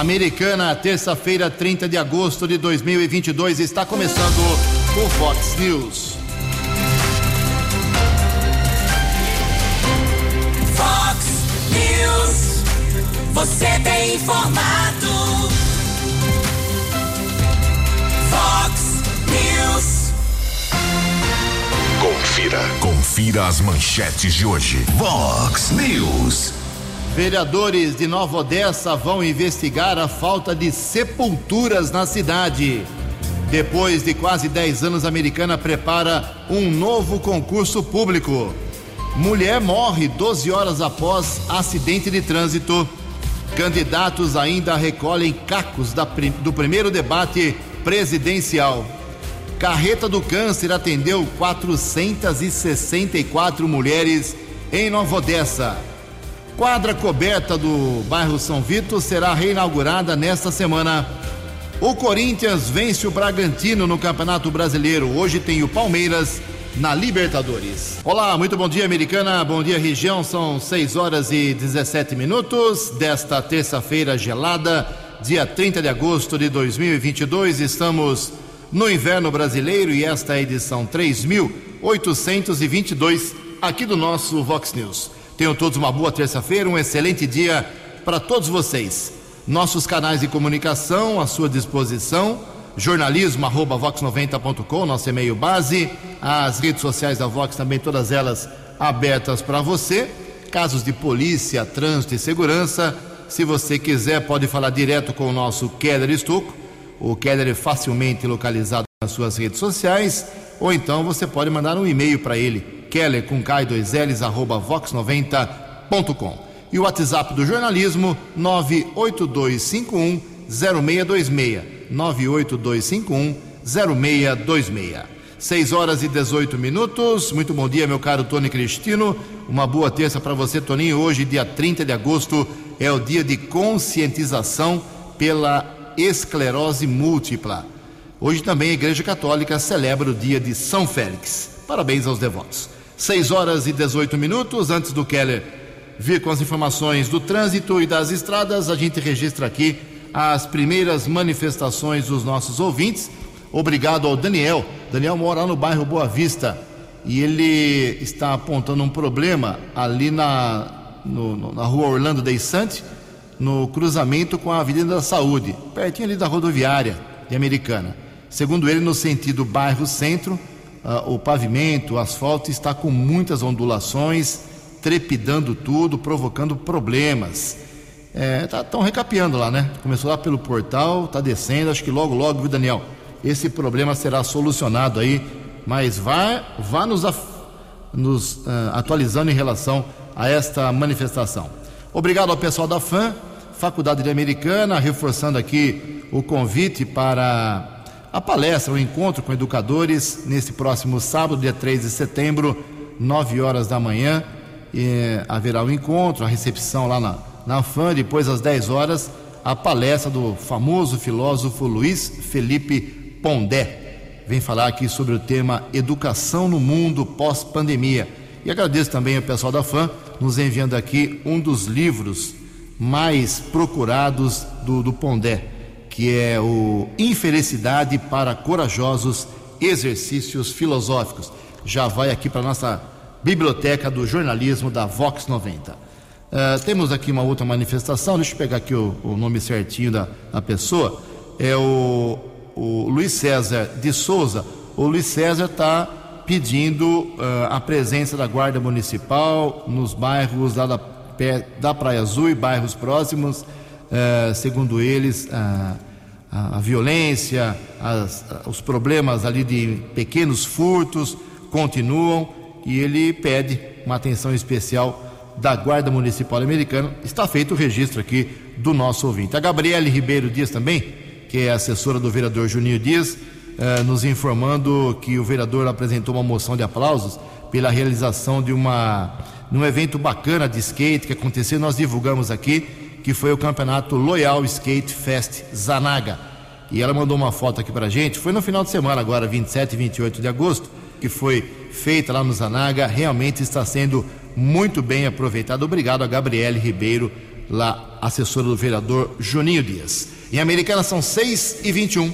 Americana, terça-feira, 30 de agosto de 2022, está começando o Fox News. Fox News, você tem informado. Fox News. Confira, confira as manchetes de hoje. Fox News. Vereadores de Nova Odessa vão investigar a falta de sepulturas na cidade. Depois de quase 10 anos, a americana prepara um novo concurso público. Mulher morre 12 horas após acidente de trânsito. Candidatos ainda recolhem cacos do primeiro debate presidencial. Carreta do Câncer atendeu 464 mulheres em Nova Odessa. Quadra coberta do bairro São Vito será reinaugurada nesta semana. O Corinthians vence o Bragantino no Campeonato Brasileiro. Hoje tem o Palmeiras na Libertadores. Olá, muito bom dia, americana. Bom dia, região. São 6 horas e 17 minutos desta terça-feira gelada, dia 30 de agosto de 2022. Estamos no inverno brasileiro e esta é a edição 3822 aqui do nosso Vox News. Tenham todos uma boa terça-feira, um excelente dia para todos vocês. Nossos canais de comunicação à sua disposição, jornalismo@vox90.com, nosso e-mail base, as redes sociais da Vox também todas elas abertas para você. Casos de polícia, trânsito e segurança, se você quiser pode falar direto com o nosso Keller Estocco. O Keller é facilmente localizado nas suas redes sociais, ou então você pode mandar um e-mail para ele keller com K2Ls, arroba vox90.com. E o WhatsApp do jornalismo, 98251 0626. 98251 0626. 6 horas e 18 minutos. Muito bom dia, meu caro Tony Cristino. Uma boa terça para você, Toninho. Hoje, dia 30 de agosto, é o dia de conscientização pela esclerose múltipla. Hoje também a Igreja Católica celebra o dia de São Félix. Parabéns aos devotos. 6 horas e 18 minutos. Antes do Keller vir com as informações do trânsito e das estradas, a gente registra aqui as primeiras manifestações dos nossos ouvintes. Obrigado ao Daniel. Daniel mora no bairro Boa Vista e ele está apontando um problema ali na, no, na rua Orlando Deissante, no cruzamento com a Avenida da Saúde, pertinho ali da rodoviária de Americana. Segundo ele, no sentido bairro centro, uh, o pavimento, o asfalto está com muitas ondulações, trepidando tudo, provocando problemas. Estão é, tá, recapeando lá, né? Começou lá pelo portal, está descendo, acho que logo, logo, viu, Daniel? Esse problema será solucionado aí, mas vá, vá nos, nos uh, atualizando em relação a esta manifestação. Obrigado ao pessoal da FAM, Faculdade de Americana, reforçando aqui o convite para a palestra, o encontro com educadores, nesse próximo sábado, dia 3 de setembro, 9 horas da manhã. E, haverá o um encontro, a recepção lá na, na FAM, depois às 10 horas, a palestra do famoso filósofo Luiz Felipe Pondé. Vem falar aqui sobre o tema Educação no Mundo Pós-Pandemia. E agradeço também ao pessoal da FAM nos enviando aqui um dos livros mais procurados do, do Pondé que é o Infelicidade para Corajosos Exercícios Filosóficos. Já vai aqui para a nossa biblioteca do jornalismo da Vox 90. Uh, eh, temos aqui uma outra manifestação, deixa eu pegar aqui o, o nome certinho da, da, pessoa. É o, o Luiz César de Souza. O Luiz César está pedindo uh, a presença da Guarda Municipal nos bairros lá da, da Praia Azul e bairros próximos. Uh, segundo eles, a, a violência, as, os problemas ali de pequenos furtos continuam e ele pede uma atenção especial da Guarda Municipal Americana. Está feito o registro aqui do nosso ouvinte. A Gabriele Ribeiro Dias também, que é assessora do vereador Juninho Dias, eh, nos informando que o vereador apresentou uma moção de aplausos pela realização de uma de um evento bacana de skate que aconteceu, nós divulgamos aqui que foi o campeonato Loyal Skate Fest Zanaga. E ela mandou uma foto aqui pra gente, foi no final de semana agora, 27 e 28 de agosto, que foi feita lá no Zanaga, realmente está sendo muito bem aproveitado. Obrigado a Gabriele Ribeiro lá, assessora do vereador Juninho Dias. Em Americana são 6 e 21.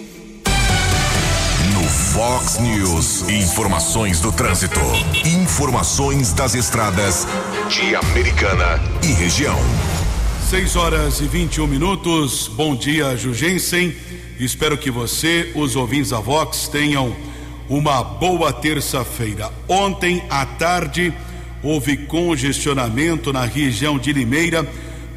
No Fox News, informações do trânsito. Informações das estradas de Americana e região. 6 horas e 21 minutos. Bom dia, Jugensen. Espero que você, os ouvintes da Vox, tenham uma boa terça-feira. Ontem à tarde houve congestionamento na região de Limeira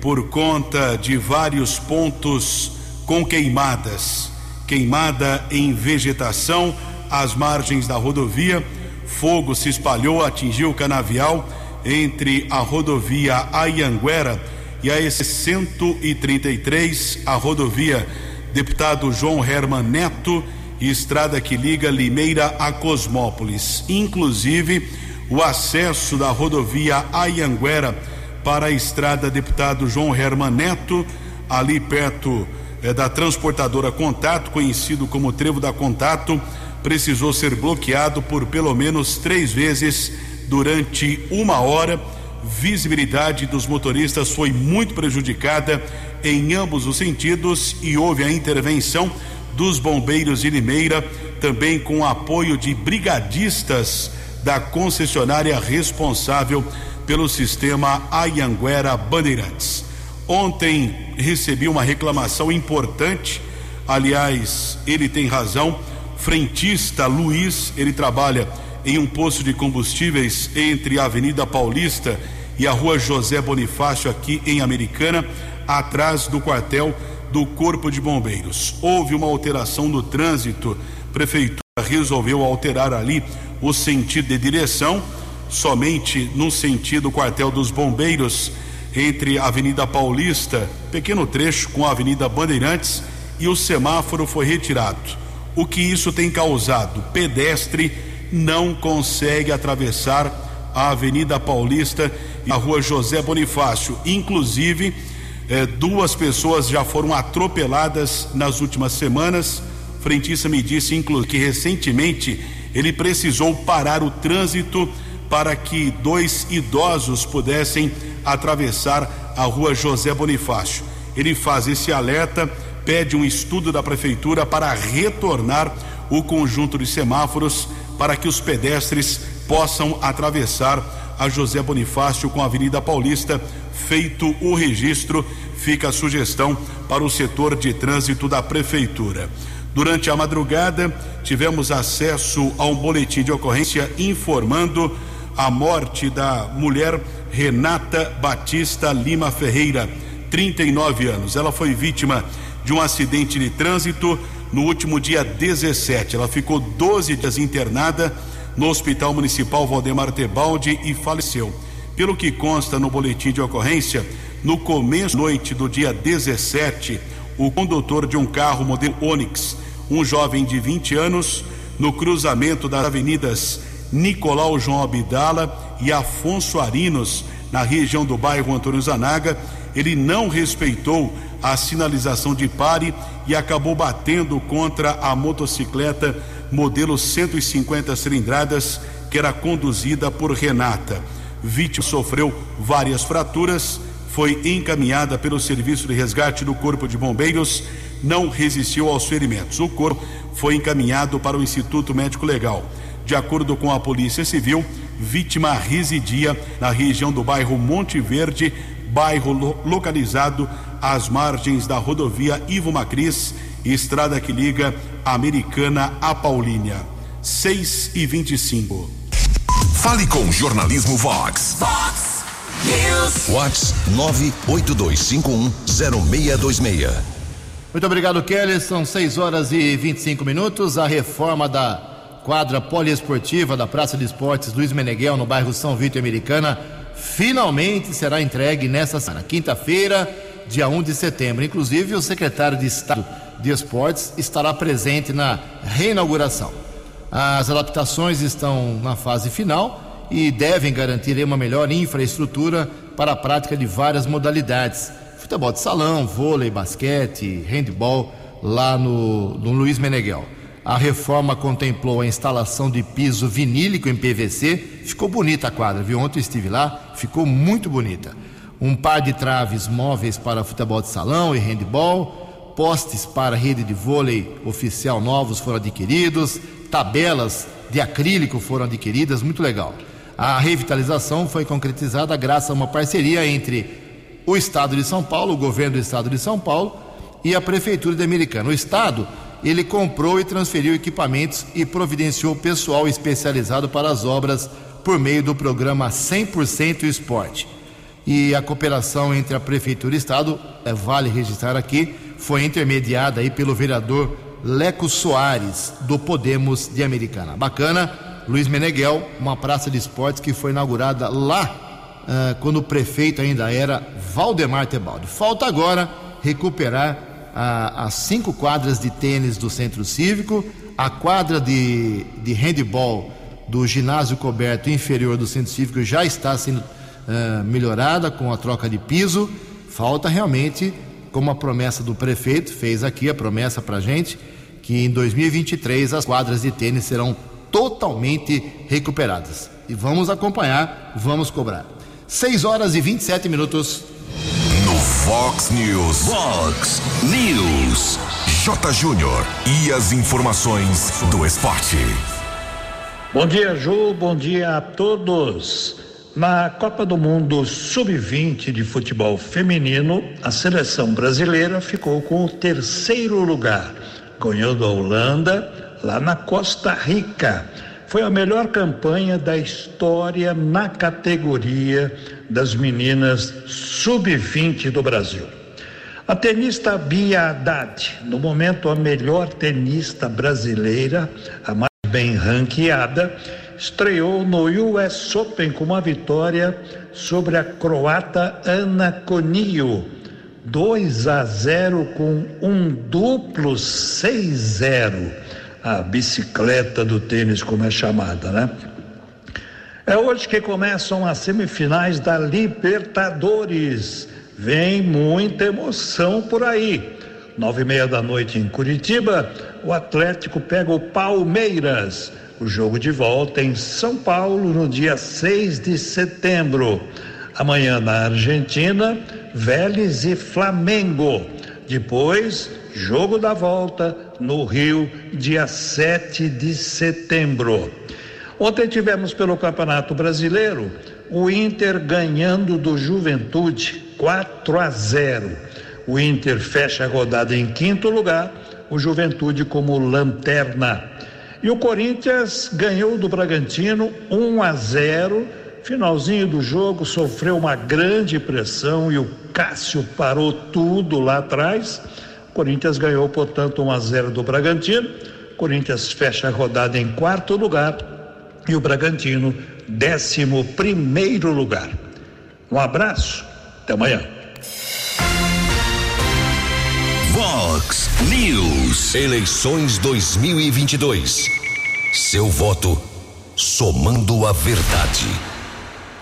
por conta de vários pontos com queimadas. Queimada em vegetação às margens da rodovia. Fogo se espalhou, atingiu o canavial entre a rodovia Ayanguera e a EC 133, a rodovia Deputado João Herman Neto estrada que liga Limeira a Cosmópolis. Inclusive, o acesso da rodovia Ayanguera para a estrada Deputado João Herman Neto, ali perto eh, da transportadora Contato, conhecido como Trevo da Contato, precisou ser bloqueado por pelo menos três vezes durante uma hora. Visibilidade dos motoristas foi muito prejudicada em ambos os sentidos e houve a intervenção dos bombeiros de Limeira, também com apoio de brigadistas da concessionária responsável pelo sistema Ayanguera Bandeirantes. Ontem recebi uma reclamação importante, aliás, ele tem razão. Frentista Luiz, ele trabalha em um posto de combustíveis entre a Avenida Paulista e a Rua José Bonifácio, aqui em Americana, atrás do quartel do Corpo de Bombeiros. Houve uma alteração no trânsito, prefeitura resolveu alterar ali o sentido de direção, somente no sentido quartel dos Bombeiros, entre a Avenida Paulista, pequeno trecho com a Avenida Bandeirantes, e o semáforo foi retirado. O que isso tem causado? Pedestre não consegue atravessar a Avenida Paulista e a Rua José Bonifácio, inclusive eh, duas pessoas já foram atropeladas nas últimas semanas. Frentista me disse, inclusive, que recentemente ele precisou parar o trânsito para que dois idosos pudessem atravessar a rua José Bonifácio. Ele faz esse alerta, pede um estudo da prefeitura para retornar o conjunto de semáforos para que os pedestres possam atravessar a José Bonifácio com a Avenida Paulista feito o registro, fica a sugestão para o setor de trânsito da prefeitura. Durante a madrugada, tivemos acesso a um boletim de ocorrência informando a morte da mulher Renata Batista Lima Ferreira, 39 anos. Ela foi vítima de um acidente de trânsito no último dia 17. Ela ficou 12 dias internada no Hospital Municipal Valdemar Tebaldi e faleceu. Pelo que consta no boletim de ocorrência, no começo da noite do dia 17, o condutor de um carro modelo Onix, um jovem de 20 anos, no cruzamento das avenidas Nicolau João Abdala e Afonso Arinos, na região do bairro Antônio Zanaga, ele não respeitou a sinalização de pare e acabou batendo contra a motocicleta modelo 150 cilindradas que era conduzida por Renata vítima sofreu várias fraturas, foi encaminhada pelo Serviço de Resgate do Corpo de Bombeiros, não resistiu aos ferimentos. O corpo foi encaminhado para o Instituto Médico Legal. De acordo com a Polícia Civil, vítima residia na região do bairro Monte Verde, bairro lo localizado às margens da rodovia Ivo Macris, estrada que liga a Americana a Paulínia. 6 e 25. Fale com o Jornalismo Vox. Vox News. Vox 982510626. Muito obrigado, Kelly. São 6 horas e 25 minutos. A reforma da quadra poliesportiva da Praça de Esportes Luiz Meneghel, no bairro São Vito Americana, finalmente será entregue nesta semana, quinta-feira, dia 1 de setembro. Inclusive, o secretário de Estado de Esportes estará presente na reinauguração. As adaptações estão na fase final e devem garantir uma melhor infraestrutura para a prática de várias modalidades: futebol de salão, vôlei, basquete, handball, lá no, no Luiz Meneghel. A reforma contemplou a instalação de piso vinílico em PVC. Ficou bonita a quadra, viu? Ontem estive lá, ficou muito bonita. um par de traves móveis para futebol de salão e handball, postes para rede de vôlei oficial novos foram adquiridos, tabelas de acrílico foram adquiridas, muito legal. A revitalização foi concretizada graças a uma parceria entre o Estado de São Paulo, o governo do Estado de São Paulo e a Prefeitura de Americana. O Estado, ele comprou e transferiu equipamentos e providenciou pessoal especializado para as obras por meio do programa 100% Esporte. E a cooperação entre a Prefeitura e o Estado, é, vale registrar aqui, foi intermediada aí pelo vereador Leco Soares, do Podemos de Americana. Bacana, Luiz Meneghel, uma praça de esportes que foi inaugurada lá uh, quando o prefeito ainda era Valdemar Tebaldi. Falta agora recuperar uh, as cinco quadras de tênis do Centro Cívico, a quadra de, de handball do ginásio coberto inferior do Centro Cívico já está sendo uh, melhorada com a troca de piso. Falta realmente como a promessa do prefeito fez aqui, a promessa para gente, que em 2023 as quadras de tênis serão totalmente recuperadas. E vamos acompanhar, vamos cobrar. 6 horas e 27 minutos. Fox News. Fox News. J. Júnior. E as informações do esporte. Bom dia, Ju. Bom dia a todos. Na Copa do Mundo Sub-20 de futebol feminino, a seleção brasileira ficou com o terceiro lugar, ganhando a Holanda lá na Costa Rica. Foi a melhor campanha da história na categoria das meninas sub-20 do Brasil. A tenista Bia Haddad, no momento a melhor tenista brasileira, a mais bem ranqueada, estreou no US Open com uma vitória sobre a croata Ana Conio. 2 a 0 com um duplo 6-0. A bicicleta do tênis, como é chamada, né? É hoje que começam as semifinais da Libertadores. Vem muita emoção por aí. Nove e meia da noite em Curitiba, o Atlético pega o Palmeiras. O jogo de volta em São Paulo no dia 6 de setembro. Amanhã na Argentina, Vélez e Flamengo. Depois, jogo da volta no Rio, dia 7 de setembro. Ontem tivemos pelo Campeonato Brasileiro o Inter ganhando do Juventude 4 a 0. O Inter fecha a rodada em quinto lugar, o Juventude como lanterna. E o Corinthians ganhou do Bragantino 1 a 0. Finalzinho do jogo sofreu uma grande pressão e o Cássio parou tudo lá atrás. Corinthians ganhou, portanto, 1 a 0 do Bragantino. Corinthians fecha a rodada em quarto lugar e o Bragantino, décimo primeiro lugar. Um abraço, até amanhã. Vox News. Eleições 2022. Seu voto somando a verdade.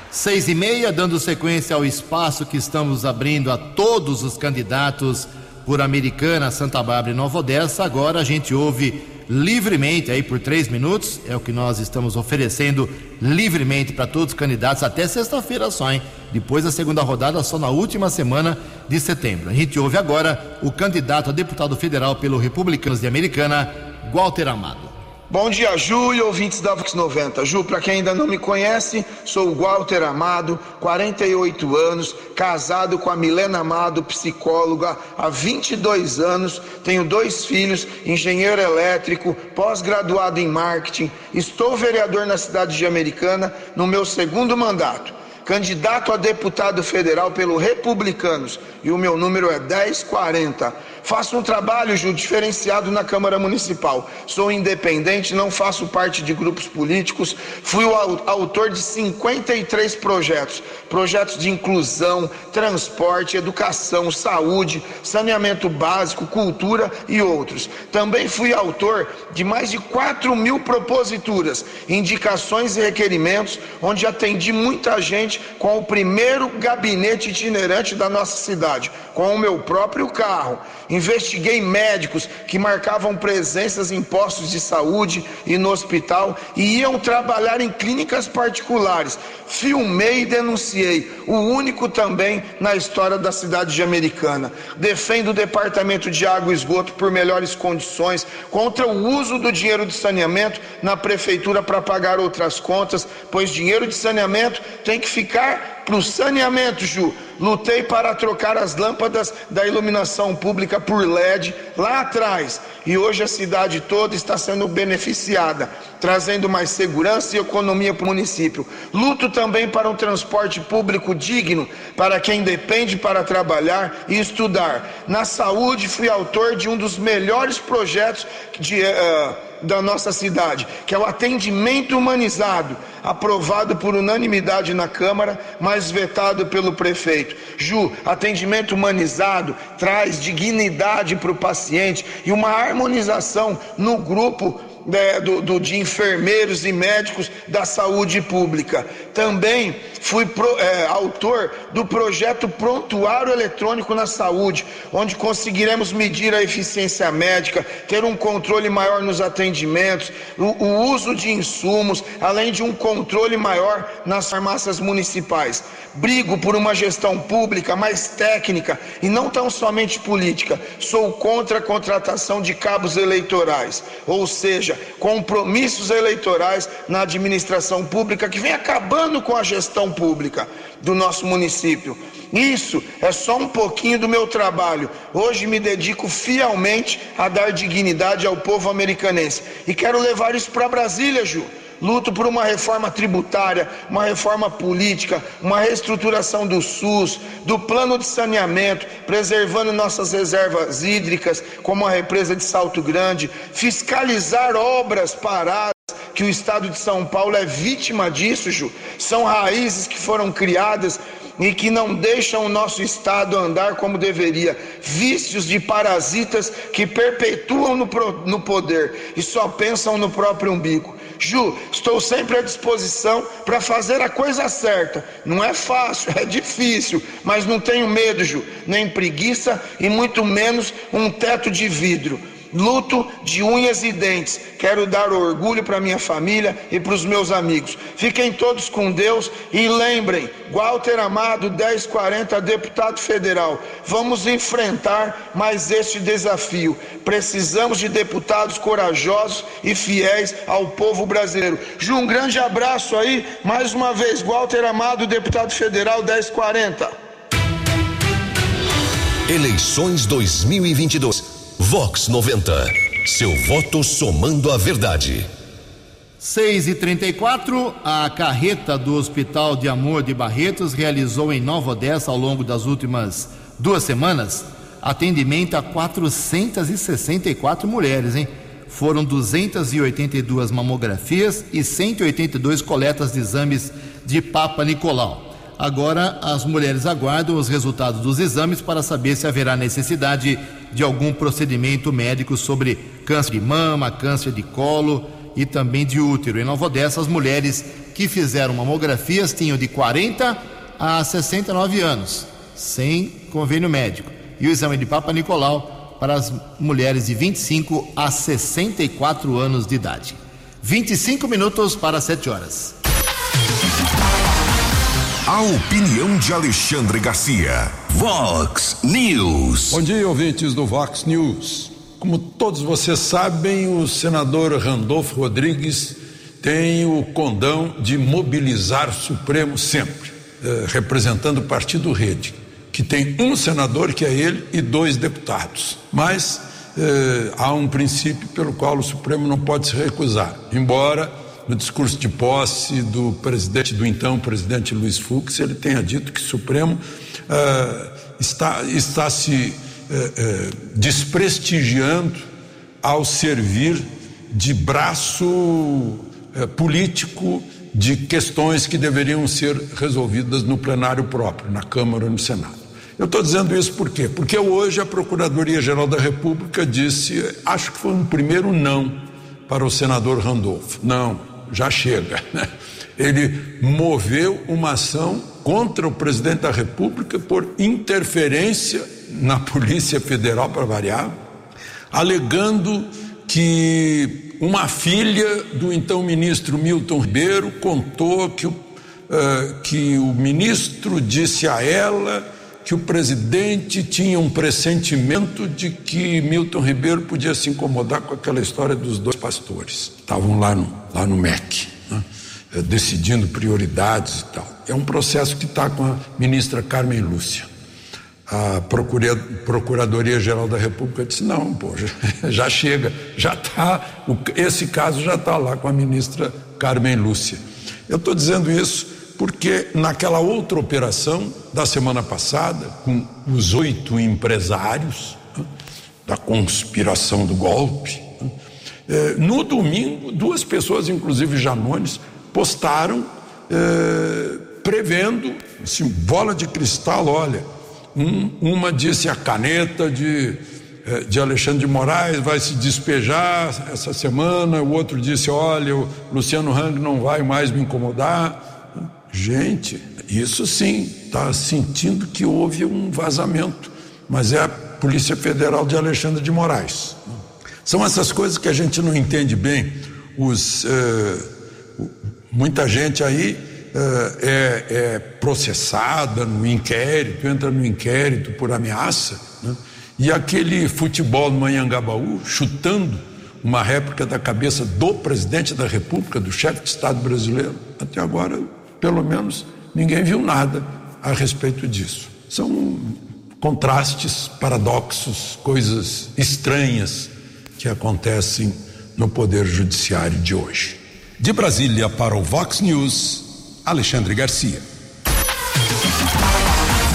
Seis e meia, dando sequência ao espaço que estamos abrindo a todos os candidatos por Americana, Santa Bárbara e Nova Odessa. Agora a gente ouve livremente aí por três minutos, é o que nós estamos oferecendo livremente para todos os candidatos até sexta-feira só, hein? Depois da segunda rodada, só na última semana de setembro. A gente ouve agora o candidato a deputado federal pelo Republicanos de Americana, Walter Amado. Bom dia, Ju e ouvintes da Vox 90. Ju, para quem ainda não me conhece, sou o Walter Amado, 48 anos, casado com a Milena Amado, psicóloga, há 22 anos, tenho dois filhos, engenheiro elétrico, pós-graduado em marketing, estou vereador na cidade de Americana no meu segundo mandato candidato a deputado federal pelo Republicanos, e o meu número é 1040. Faço um trabalho, Ju, diferenciado na Câmara Municipal. Sou independente, não faço parte de grupos políticos. Fui o autor de 53 projetos: projetos de inclusão, transporte, educação, saúde, saneamento básico, cultura e outros. Também fui autor de mais de 4 mil proposituras, indicações e requerimentos, onde atendi muita gente com o primeiro gabinete itinerante da nossa cidade, com o meu próprio carro investiguei médicos que marcavam presenças em postos de saúde e no hospital e iam trabalhar em clínicas particulares. Filmei e denunciei, o único também na história da cidade de Americana. Defendo o Departamento de Água e Esgoto por melhores condições contra o uso do dinheiro de saneamento na prefeitura para pagar outras contas, pois dinheiro de saneamento tem que ficar para o saneamento, Ju. Lutei para trocar as lâmpadas da iluminação pública por LED lá atrás e hoje a cidade toda está sendo beneficiada, trazendo mais segurança e economia para o município. Luto também para um transporte público digno para quem depende para trabalhar e estudar. Na saúde, fui autor de um dos melhores projetos de. Uh, da nossa cidade, que é o atendimento humanizado, aprovado por unanimidade na Câmara, mas vetado pelo prefeito. Ju, atendimento humanizado traz dignidade para o paciente e uma harmonização no grupo né, do, do, de enfermeiros e médicos da saúde pública. Também fui pro, é, autor do projeto Prontuário Eletrônico na Saúde, onde conseguiremos medir a eficiência médica, ter um controle maior nos atendimentos, o, o uso de insumos, além de um controle maior nas farmácias municipais. Brigo por uma gestão pública mais técnica e não tão somente política. Sou contra a contratação de cabos eleitorais, ou seja, compromissos eleitorais na administração pública que vem acabando com a gestão pública do nosso município. Isso é só um pouquinho do meu trabalho. Hoje me dedico fielmente a dar dignidade ao povo americanense e quero levar isso para Brasília, Ju luto por uma reforma tributária, uma reforma política, uma reestruturação do SUS, do plano de saneamento, preservando nossas reservas hídricas, como a represa de Salto Grande, fiscalizar obras paradas que o estado de São Paulo é vítima disso, Ju. São raízes que foram criadas e que não deixam o nosso estado andar como deveria. Vícios de parasitas que perpetuam no, no poder e só pensam no próprio umbigo. Ju, estou sempre à disposição para fazer a coisa certa. Não é fácil, é difícil, mas não tenho medo, Ju, nem preguiça e muito menos um teto de vidro luto de unhas e dentes. Quero dar orgulho para minha família e para os meus amigos. Fiquem todos com Deus e lembrem, Walter Amado, 1040, deputado federal. Vamos enfrentar mais este desafio. Precisamos de deputados corajosos e fiéis ao povo brasileiro. Ju, um grande abraço aí, mais uma vez, Walter Amado, deputado federal, 1040. Eleições 2022. Vox 90. Seu voto somando a verdade. 6 e 34 a carreta do Hospital de Amor de Barretos realizou em Nova Odessa, ao longo das últimas duas semanas, atendimento a 464 mulheres, hein? Foram 282 mamografias e 182 coletas de exames de Papa Nicolau. Agora, as mulheres aguardam os resultados dos exames para saber se haverá necessidade de algum procedimento médico sobre câncer de mama, câncer de colo e também de útero. Em Nova Odessa, as mulheres que fizeram mamografias tinham de 40 a 69 anos, sem convênio médico. E o exame de Papa Nicolau para as mulheres de 25 a 64 anos de idade. 25 minutos para 7 horas. A opinião de Alexandre Garcia. Vox News. Bom dia, ouvintes do Vox News. Como todos vocês sabem, o senador Randolfo Rodrigues tem o condão de mobilizar o Supremo sempre, eh, representando o partido Rede, que tem um senador que é ele e dois deputados. Mas eh, há um princípio pelo qual o Supremo não pode se recusar, embora no discurso de posse do presidente, do então presidente Luiz Fux, ele tenha dito que o Supremo uh, está, está se uh, uh, desprestigiando ao servir de braço político de questões que deveriam ser resolvidas no plenário próprio, na Câmara ou no Senado. Eu estou dizendo isso por quê? Porque hoje a Procuradoria-Geral da República disse, acho que foi um primeiro não para o senador Randolfo. Não, já chega. Né? Ele moveu uma ação contra o presidente da República por interferência na Polícia Federal, para variar, alegando que uma filha do então ministro Milton Ribeiro contou que o, uh, que o ministro disse a ela que o presidente tinha um pressentimento de que Milton Ribeiro podia se incomodar com aquela história dos dois pastores. Estavam lá no, lá no MEC, né? Eh, decidindo prioridades e tal. É um processo que está com a ministra Carmen Lúcia. A Procuradoria-Geral da República disse: não, pô, já, já chega, já está, esse caso já está lá com a ministra Carmen Lúcia. Eu estou dizendo isso porque naquela outra operação da semana passada, com os oito empresários né, da conspiração do golpe, né, eh, no domingo, duas pessoas, inclusive Janones, postaram eh, prevendo, assim, bola de cristal, olha, um, uma disse a caneta de, eh, de Alexandre de Moraes vai se despejar essa semana, o outro disse, olha, o Luciano Hang não vai mais me incomodar. Gente, isso sim, está sentindo que houve um vazamento, mas é a Polícia Federal de Alexandre de Moraes. São essas coisas que a gente não entende bem. Os, eh, muita gente aí eh, é, é, processada no inquérito, entra no inquérito por ameaça, né? e aquele futebol no Manhangabaú, chutando uma réplica da cabeça do presidente da República, do chefe de Estado brasileiro, até agora pelo menos ninguém viu nada a respeito disso. São contrastes, paradoxos, coisas estranhas que acontecem no Poder Judiciário de hoje. De Brasília para o Vox News, Alexandre Garcia.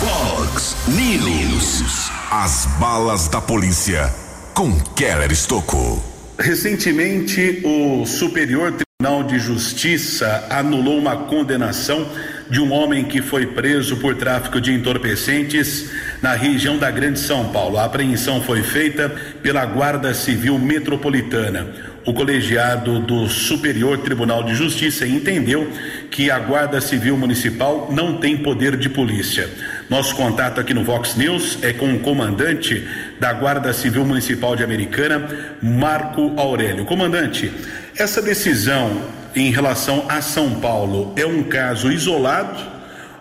Vox News. As balas da polícia com Keller Estocou. Recentemente, o Superior Tribunal de Justiça anulou uma condenação de um homem que foi preso por tráfico de entorpecentes na região da Grande São Paulo. A apreensão foi feita pela Guarda Civil Metropolitana. O colegiado do Superior Tribunal de Justiça entendeu que a Guarda Civil Municipal não tem poder de polícia. Nosso contato aqui no Vox News é com o comandante da Guarda Civil Municipal de Americana, Marco Aurélio. Comandante, essa decisão em relação a São Paulo é um caso isolado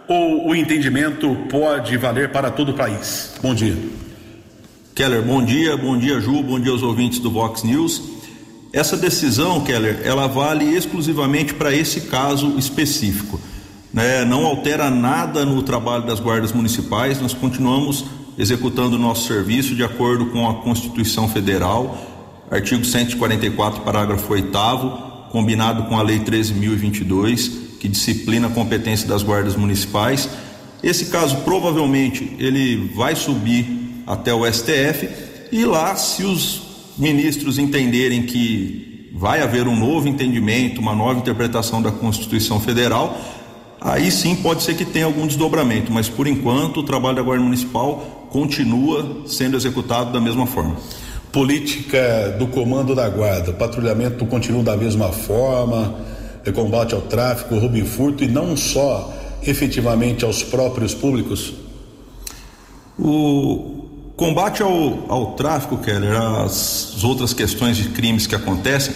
ou o entendimento pode valer para todo o país? Bom dia. Keller, bom dia, bom dia Ju, bom dia aos ouvintes do Vox News. Essa decisão, Keller, ela vale exclusivamente para esse caso específico. Né? Não altera nada no trabalho das guardas municipais, nós continuamos executando o nosso serviço de acordo com a Constituição Federal artigo 144, parágrafo 8 combinado com a lei 13.022, que disciplina a competência das guardas municipais. Esse caso provavelmente ele vai subir até o STF e lá, se os ministros entenderem que vai haver um novo entendimento, uma nova interpretação da Constituição Federal, aí sim pode ser que tenha algum desdobramento, mas por enquanto o trabalho da Guarda Municipal continua sendo executado da mesma forma política do comando da guarda, o patrulhamento continua da mesma forma, é combate ao tráfico, roubo e furto e não só efetivamente aos próprios públicos? O combate ao, ao tráfico, Keller, as outras questões de crimes que acontecem,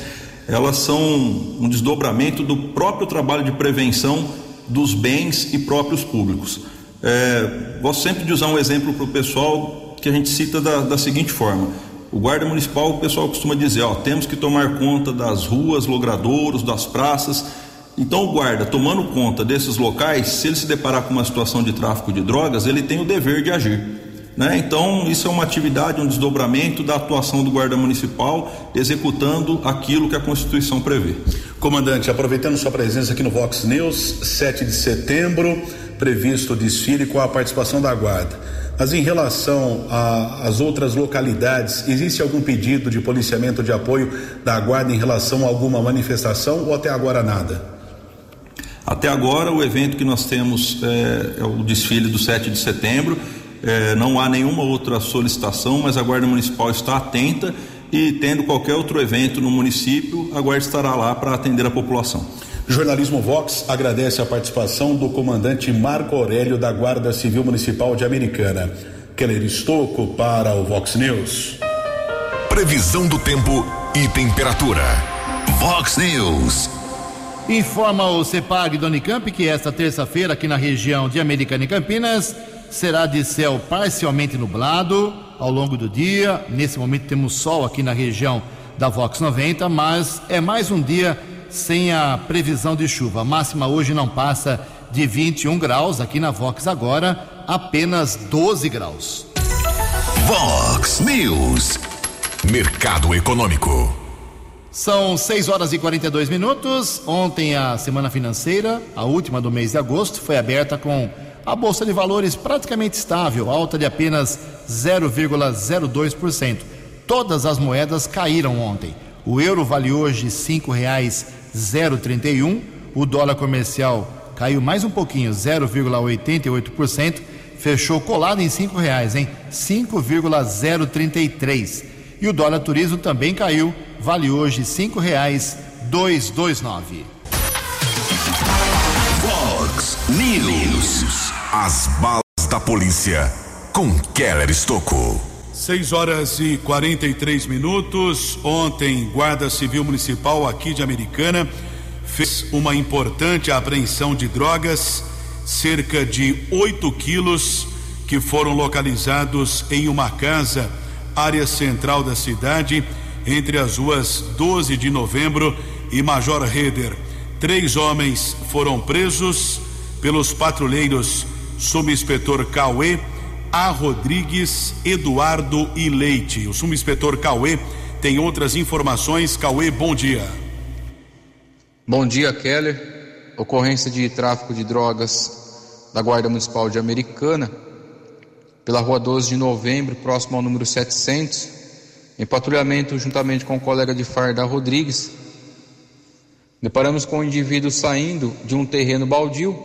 elas são um desdobramento do próprio trabalho de prevenção dos bens e próprios públicos. É, gosto sempre de usar um exemplo para o pessoal que a gente cita da, da seguinte forma: o guarda municipal, o pessoal costuma dizer, ó, temos que tomar conta das ruas, logradouros, das praças. Então o guarda, tomando conta desses locais, se ele se deparar com uma situação de tráfico de drogas, ele tem o dever de agir. Né? Então, isso é uma atividade, um desdobramento da atuação do guarda municipal, executando aquilo que a Constituição prevê. Comandante, aproveitando sua presença aqui no Vox News, 7 de setembro, previsto o desfile com a participação da guarda. Mas em relação às outras localidades, existe algum pedido de policiamento de apoio da Guarda em relação a alguma manifestação ou até agora nada? Até agora, o evento que nós temos é, é o desfile do 7 de setembro. É, não há nenhuma outra solicitação, mas a Guarda Municipal está atenta e, tendo qualquer outro evento no município, a Guarda estará lá para atender a população. Jornalismo Vox agradece a participação do comandante Marco Aurélio da Guarda Civil Municipal de Americana. Keller Estocco para o Vox News. Previsão do tempo e temperatura. Vox News. Informa o CEPAG do Unicamp que esta terça-feira, aqui na região de Americana e Campinas, será de céu parcialmente nublado ao longo do dia. Nesse momento temos sol aqui na região da Vox 90, mas é mais um dia sem a previsão de chuva. A máxima hoje não passa de 21 graus, aqui na Vox agora apenas 12 graus. Vox News. Mercado Econômico. São 6 horas e 42 minutos. Ontem a semana financeira, a última do mês de agosto, foi aberta com a bolsa de valores praticamente estável, alta de apenas 0,02%. Todas as moedas caíram ontem. O euro vale hoje R$ 5,031, o dólar comercial caiu mais um pouquinho, 0,88%, fechou colado em R$ reais, hein? 5,033. E o dólar turismo também caiu, vale hoje R$ 5,229. Fox News. As balas da polícia com Keller Estocco. 6 horas e 43 minutos. Ontem, Guarda Civil Municipal aqui de Americana fez uma importante apreensão de drogas, cerca de 8 quilos que foram localizados em uma casa, área central da cidade, entre as ruas 12 de novembro e Major Reder. Três homens foram presos pelos patrulheiros subinspetor Cauê, A. Rodrigues, Eduardo e Leite. O subinspetor Cauê tem outras informações. Cauê, bom dia. Bom dia, Keller. Ocorrência de tráfico de drogas da Guarda Municipal de Americana, pela rua 12 de novembro, próximo ao número 700, em patrulhamento juntamente com o colega de farda Rodrigues. Deparamos com um indivíduo saindo de um terreno baldio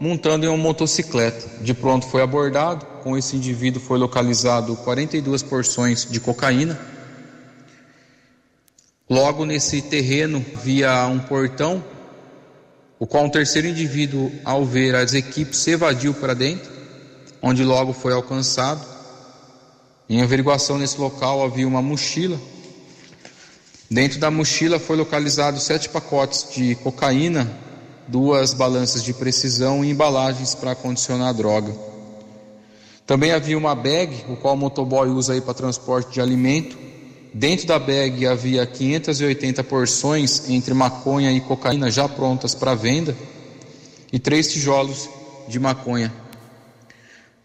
montando em uma motocicleta. De pronto foi abordado, com esse indivíduo foi localizado 42 porções de cocaína. Logo nesse terreno via um portão, o qual um terceiro indivíduo, ao ver as equipes, se evadiu para dentro, onde logo foi alcançado. Em averiguação nesse local havia uma mochila. Dentro da mochila foi localizado sete pacotes de cocaína duas balanças de precisão e embalagens para condicionar a droga. Também havia uma bag, o qual o motoboy usa aí para transporte de alimento. Dentro da bag havia 580 porções entre maconha e cocaína já prontas para venda e três tijolos de maconha.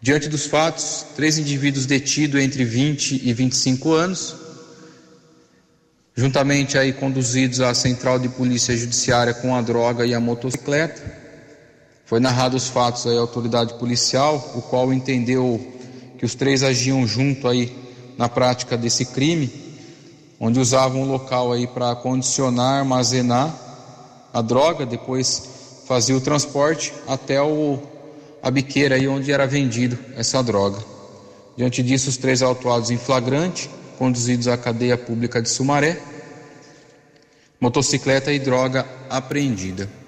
Diante dos fatos, três indivíduos detidos entre 20 e 25 anos juntamente aí conduzidos à central de polícia judiciária com a droga e a motocicleta. Foi narrado os fatos aí à autoridade policial, o qual entendeu que os três agiam junto aí na prática desse crime, onde usavam o local aí para condicionar, armazenar a droga, depois fazia o transporte até o a biqueira aí onde era vendido essa droga. Diante disso, os três autuados em flagrante conduzidos à cadeia pública de Sumaré. Motocicleta e droga apreendida.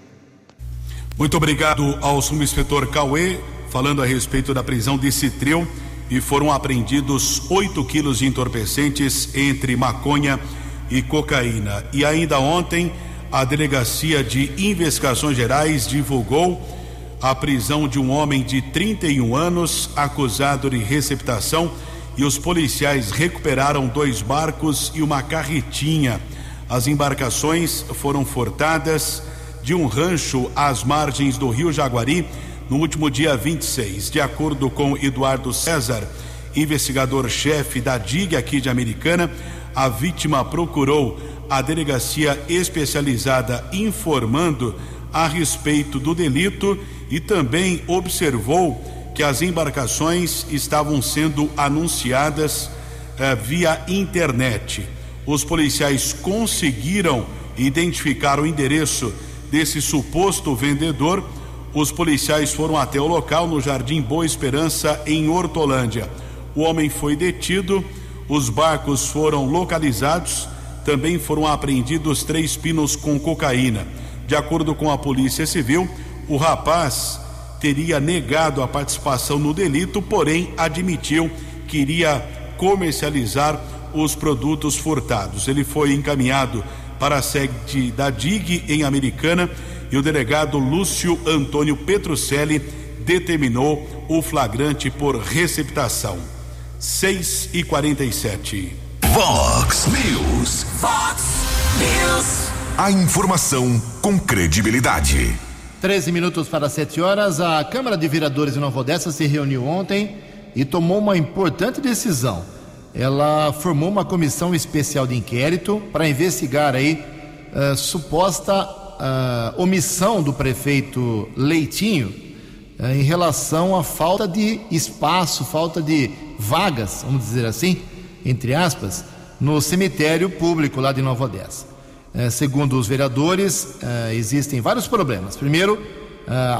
Muito obrigado ao subinspetor Cauê, falando a respeito da prisão de Citreu e foram apreendidos 8 quilos de entorpecentes entre maconha e cocaína. E ainda ontem, a Delegacia de Investigações Gerais divulgou a prisão de um homem de 31 anos acusado de receptação e os policiais recuperaram dois barcos e uma carretinha. As embarcações foram furtadas de um rancho às margens do Rio Jaguari no último dia 26. De acordo com Eduardo César, investigador-chefe da DIG aqui de Americana, a vítima procurou a delegacia especializada informando a respeito do delito e também observou que as embarcações estavam sendo anunciadas eh, via internet. Os policiais conseguiram identificar o endereço desse suposto vendedor. Os policiais foram até o local no Jardim Boa Esperança, em Hortolândia. O homem foi detido, os barcos foram localizados, também foram apreendidos três pinos com cocaína. De acordo com a Polícia Civil, o rapaz teria negado a participação no delito, porém admitiu que iria comercializar os produtos furtados. Ele foi encaminhado para a sede da DIG em Americana e o delegado Lúcio Antônio Petrucelli determinou o flagrante por receptação. 6 e 47. Vox News. Fox News. A informação com credibilidade. 13 minutos para 7 horas. A Câmara de Vereadores de Nova Odessa se reuniu ontem e tomou uma importante decisão. Ela formou uma comissão especial de inquérito para investigar aí uh, suposta uh, omissão do prefeito Leitinho uh, em relação à falta de espaço, falta de vagas, vamos dizer assim, entre aspas, no cemitério público lá de Nova Odessa. Segundo os vereadores, existem vários problemas. Primeiro,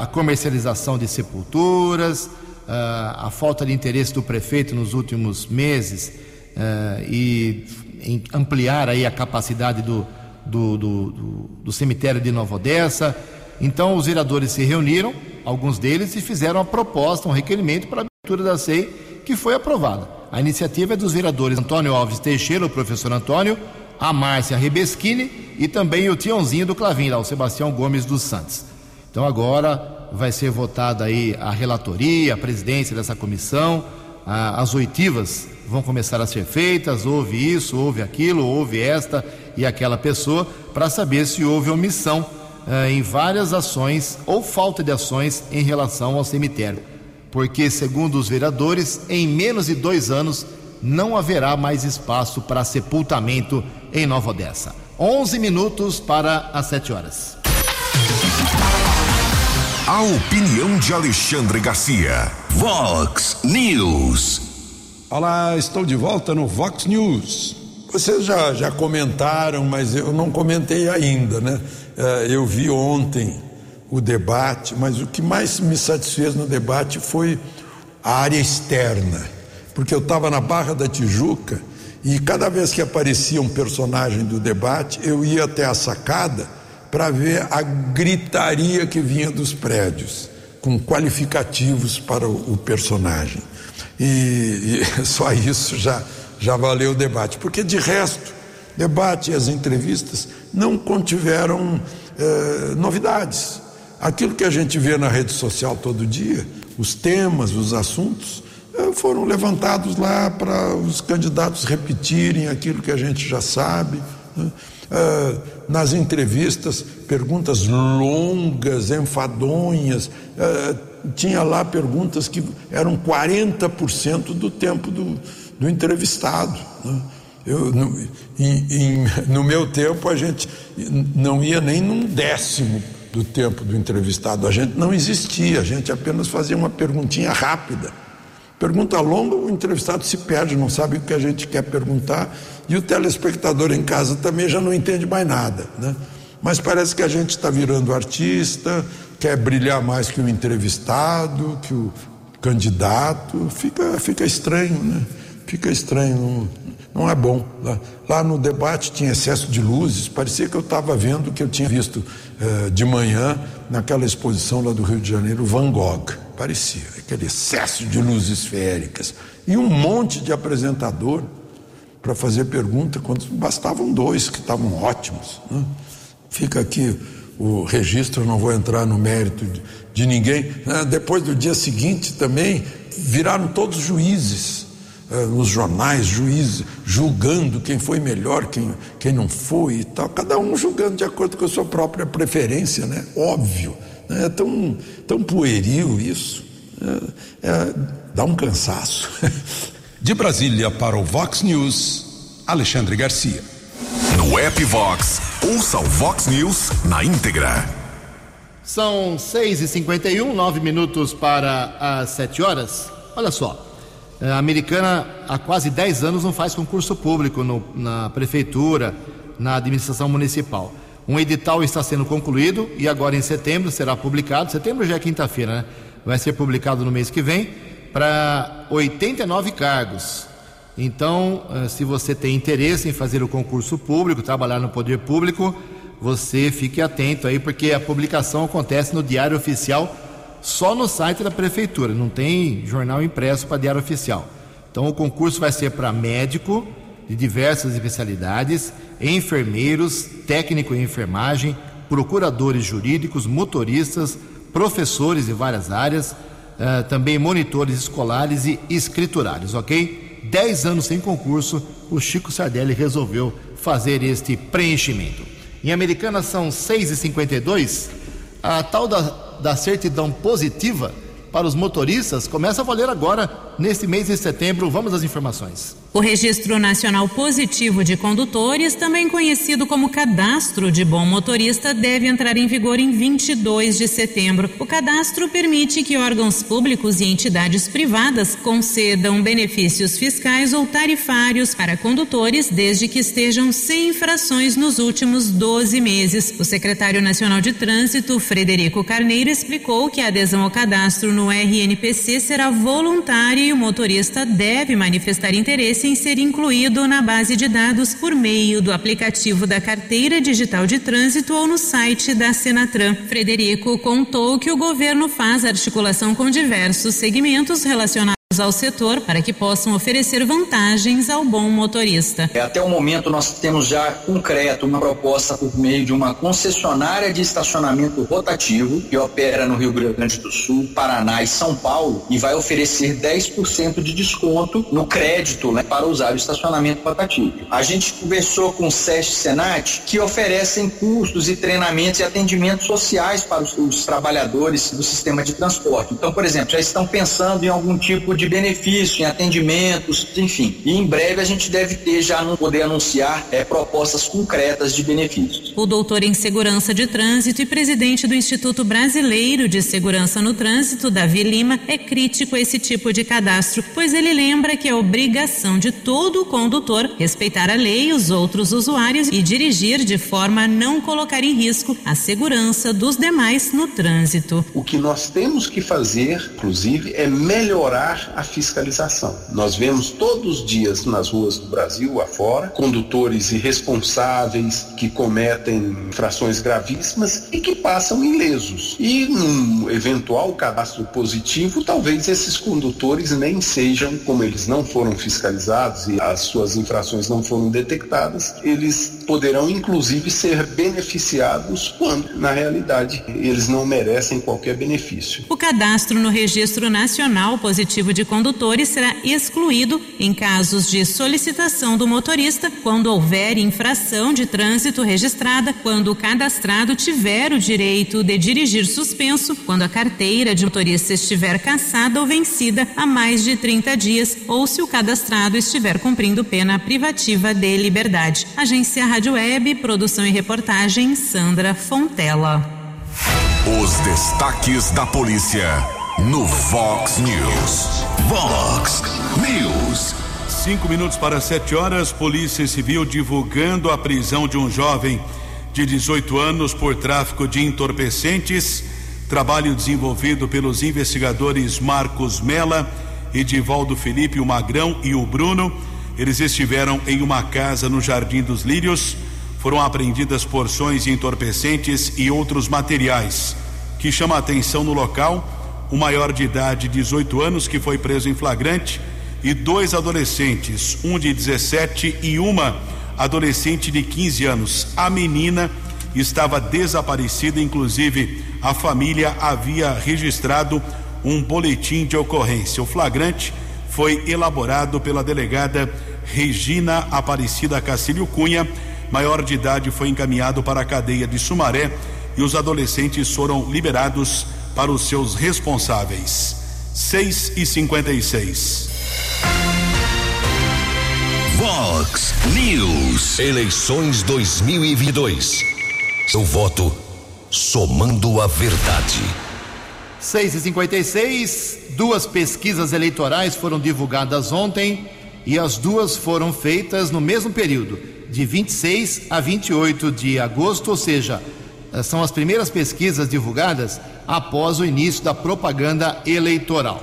a comercialização de sepulturas, a falta de interesse do prefeito nos últimos meses e em ampliar aí a capacidade do, do, do, do, do cemitério de Nova Odessa. Então, os vereadores se reuniram, alguns deles, e fizeram uma proposta, um requerimento para a abertura da SEI, que foi aprovada. A iniciativa é dos vereadores Antônio Alves Teixeira, o professor Antônio, a Márcia Rebeschini e também o tiãozinho do Clavim, lá, o Sebastião Gomes dos Santos. Então agora vai ser votada aí a relatoria, a presidência dessa comissão, a, as oitivas vão começar a ser feitas, houve isso, houve aquilo, houve esta e aquela pessoa, para saber se houve omissão eh, em várias ações ou falta de ações em relação ao cemitério. Porque, segundo os vereadores, em menos de dois anos não haverá mais espaço para sepultamento em Nova Odessa. 11 minutos para as 7 horas. A opinião de Alexandre Garcia. Vox News. Olá, estou de volta no Vox News. Vocês já, já comentaram, mas eu não comentei ainda, né? Eh, eu vi ontem o debate, mas o que mais me satisfez no debate foi a área externa porque eu estava na Barra da Tijuca e cada vez que aparecia um personagem do debate, eu ia até a sacada para ver a gritaria que vinha dos prédios, com qualificativos para o, personagem. E, e, só isso já, já valeu o debate, porque de resto, debate e as entrevistas não contiveram eh, novidades. Aquilo que a gente vê na rede social todo dia, os temas, os assuntos, eh, foram levantados lá para os candidatos repetirem aquilo que a gente já sabe. Né? Uh, nas entrevistas, perguntas longas, enfadonhas, uh, tinha lá perguntas que eram 40% do tempo do, do entrevistado. Né? Eu, no, em, em, no meu tempo, a gente não ia nem num décimo do tempo do entrevistado, a gente não existia, a gente apenas fazia uma perguntinha rápida Pergunta longa, o entrevistado se perde, não sabe o que a gente quer perguntar, e o telespectador em casa também já não entende mais nada. Né? Mas parece que a gente está virando artista, quer brilhar mais que o entrevistado, que o candidato. Fica, fica estranho, né? Fica estranho, não, não é bom. Lá, lá, no debate tinha excesso de luzes, parecia que eu estava vendo o que eu tinha visto eh, de manhã naquela exposição lá do Rio de Janeiro, Van Gogh. Parecia, aquele excesso de luzes esféricas. E um monte de apresentador para fazer pergunta, quando bastavam dois que estavam ótimos. Né? Fica aqui o registro, não vou entrar no mérito de, de ninguém. Né? Depois do dia seguinte também viraram todos juízes. Eh, nos jornais, juízes julgando quem foi melhor, quem, quem não foi e tal, cada um julgando de acordo com a sua própria preferência, né? Óbvio. É tão, tão pueril isso. É, é, dá um cansaço. De Brasília para o Vox News, Alexandre Garcia. No app Vox, ouça o Vox News na íntegra. São 6 e 51 nove minutos para as 7 horas. Olha só, a americana há quase 10 anos não faz concurso público no, na prefeitura, na administração municipal. Um edital está sendo concluído e agora em setembro será publicado. Setembro já é quinta-feira, né? Vai ser publicado no mês que vem para 89 cargos. Então, eh, se você tem interesse em fazer o concurso público, trabalhar no poder público, você fique atento aí, porque a publicação acontece no Diário Oficial só no site da Prefeitura, não tem jornal impresso para Diário Oficial. Então o concurso vai ser para médico de diversas especialidades, enfermeiros, técnico em enfermagem, procuradores jurídicos, motoristas, professores de várias áreas, uh, também monitores escolares e escriturários, ok? Dez anos sem concurso, o Chico Sardelli resolveu fazer este preenchimento. Em Americana são 6h52, a tal da, da certidão positiva para os motoristas começa a valer agora, neste mês de setembro. Vamos às informações. O Registro Nacional Positivo de Condutores, também conhecido como Cadastro de Bom Motorista, deve entrar em vigor em 22 de setembro. O cadastro permite que órgãos públicos e entidades privadas concedam benefícios fiscais ou tarifários para condutores desde que estejam sem infrações nos últimos 12 meses. O secretário nacional de Trânsito, Frederico Carneiro, explicou que a adesão ao cadastro no RNPC será voluntária e o motorista deve manifestar interesse ser incluído na base de dados por meio do aplicativo da Carteira Digital de Trânsito ou no site da Senatran. Frederico contou que o governo faz articulação com diversos segmentos relacionados ao setor para que possam oferecer vantagens ao bom motorista. É, até o momento nós temos já concreto uma proposta por meio de uma concessionária de estacionamento rotativo que opera no Rio Grande do Sul, Paraná e São Paulo e vai oferecer 10% de desconto no crédito né, para usar o estacionamento rotativo. A gente conversou com o SESC Senat que oferecem cursos e treinamentos e atendimentos sociais para os, os trabalhadores do sistema de transporte. Então, por exemplo, já estão pensando em algum tipo de de benefício, em atendimentos, enfim. E em breve a gente deve ter já não poder anunciar é, propostas concretas de benefícios. O doutor em segurança de trânsito e presidente do Instituto Brasileiro de Segurança no Trânsito, Davi Lima, é crítico a esse tipo de cadastro, pois ele lembra que é obrigação de todo condutor respeitar a lei, os outros usuários e dirigir de forma a não colocar em risco a segurança dos demais no trânsito. O que nós temos que fazer, inclusive, é melhorar a fiscalização. Nós vemos todos os dias nas ruas do Brasil afora condutores irresponsáveis que cometem infrações gravíssimas e que passam ilesos. E num eventual cadastro positivo, talvez esses condutores nem sejam, como eles não foram fiscalizados e as suas infrações não foram detectadas, eles poderão inclusive ser beneficiados quando, na realidade, eles não merecem qualquer benefício. O cadastro no Registro Nacional Positivo de condutores será excluído em casos de solicitação do motorista quando houver infração de trânsito registrada, quando o cadastrado tiver o direito de dirigir suspenso, quando a carteira de motorista estiver cassada ou vencida há mais de 30 dias ou se o cadastrado estiver cumprindo pena privativa de liberdade. Agência Rádio Web, produção e reportagem Sandra Fontela. Os destaques da polícia no Fox News. Vox News. Cinco minutos para sete horas, Polícia Civil divulgando a prisão de um jovem de 18 anos por tráfico de entorpecentes. Trabalho desenvolvido pelos investigadores Marcos Mela, Edivaldo Felipe, o Magrão e o Bruno. Eles estiveram em uma casa no Jardim dos Lírios. Foram apreendidas porções de entorpecentes e outros materiais. Que chama a atenção no local um maior de idade, 18 anos, que foi preso em flagrante, e dois adolescentes, um de 17 e uma adolescente de 15 anos. A menina estava desaparecida, inclusive a família havia registrado um boletim de ocorrência. O flagrante foi elaborado pela delegada Regina Aparecida Cacílio Cunha. Maior de idade foi encaminhado para a cadeia de Sumaré e os adolescentes foram liberados para os seus responsáveis. 6 e 56. Vox News. Eleições 2022. Seu voto somando a verdade. 6 e 56 Duas pesquisas eleitorais foram divulgadas ontem e as duas foram feitas no mesmo período, de 26 a 28 de agosto, ou seja, são as primeiras pesquisas divulgadas após o início da propaganda eleitoral.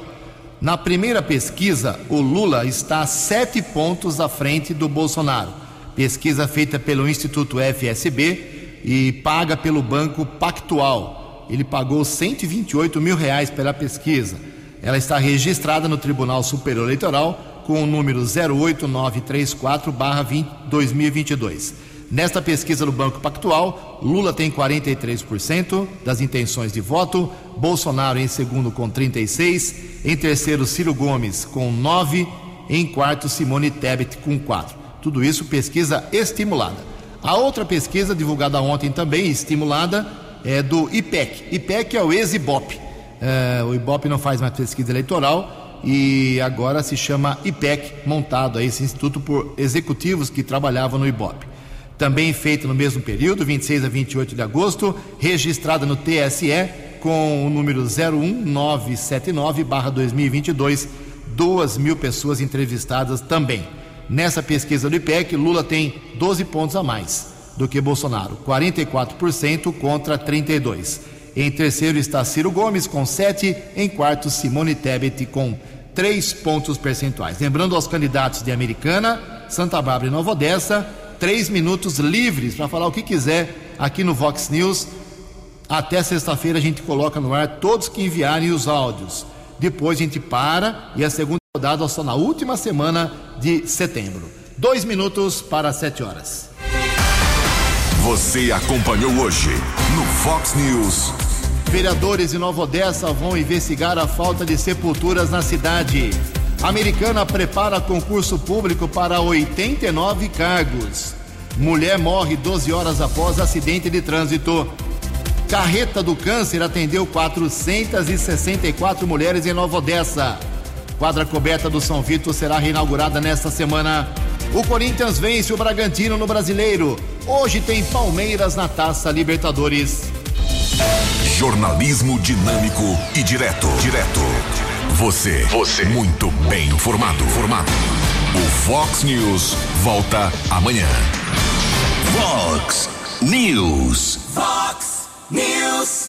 Na primeira pesquisa, o Lula está sete pontos à frente do Bolsonaro. Pesquisa feita pelo Instituto FSB e paga pelo banco Pactual. Ele pagou 128 mil reais pela pesquisa. Ela está registrada no Tribunal Superior Eleitoral com o número 08934-2022. Nesta pesquisa do Banco Pactual, Lula tem 43% das intenções de voto, Bolsonaro em segundo com 36, em terceiro Ciro Gomes com 9, em quarto Simone Tebet com 4. Tudo isso pesquisa estimulada. A outra pesquisa divulgada ontem também estimulada é do IPEC. IPEC é o ex-IBOP. É, o IBOP não faz mais pesquisa eleitoral e agora se chama IPEC, montado aí, esse instituto por executivos que trabalhavam no IBOP também feita no mesmo período, 26 a 28 de agosto, registrada no TSE com o número 01979-2022, duas mil pessoas entrevistadas também. Nessa pesquisa do IPEC, Lula tem 12 pontos a mais do que Bolsonaro, 44% contra 32%. Em terceiro está Ciro Gomes com 7, em quarto Simone Tebet com 3 pontos percentuais. Lembrando aos candidatos de Americana, Santa Bárbara e Nova Odessa, três minutos livres para falar o que quiser aqui no Vox News. Até sexta-feira a gente coloca no ar todos que enviarem os áudios. Depois a gente para e a segunda rodada só na última semana de setembro. Dois minutos para sete horas. Você acompanhou hoje no Fox News. Vereadores de Nova Odessa vão investigar a falta de sepulturas na cidade. Americana prepara concurso público para 89 cargos. Mulher morre 12 horas após acidente de trânsito. Carreta do Câncer atendeu 464 mulheres em Nova Odessa. Quadra coberta do São Vito será reinaugurada nesta semana. O Corinthians vence o Bragantino no Brasileiro. Hoje tem Palmeiras na Taça Libertadores. Jornalismo dinâmico e direto. Direto. Você. Você. Muito bem informado. Formado. O Fox News volta amanhã. Fox News. Fox News.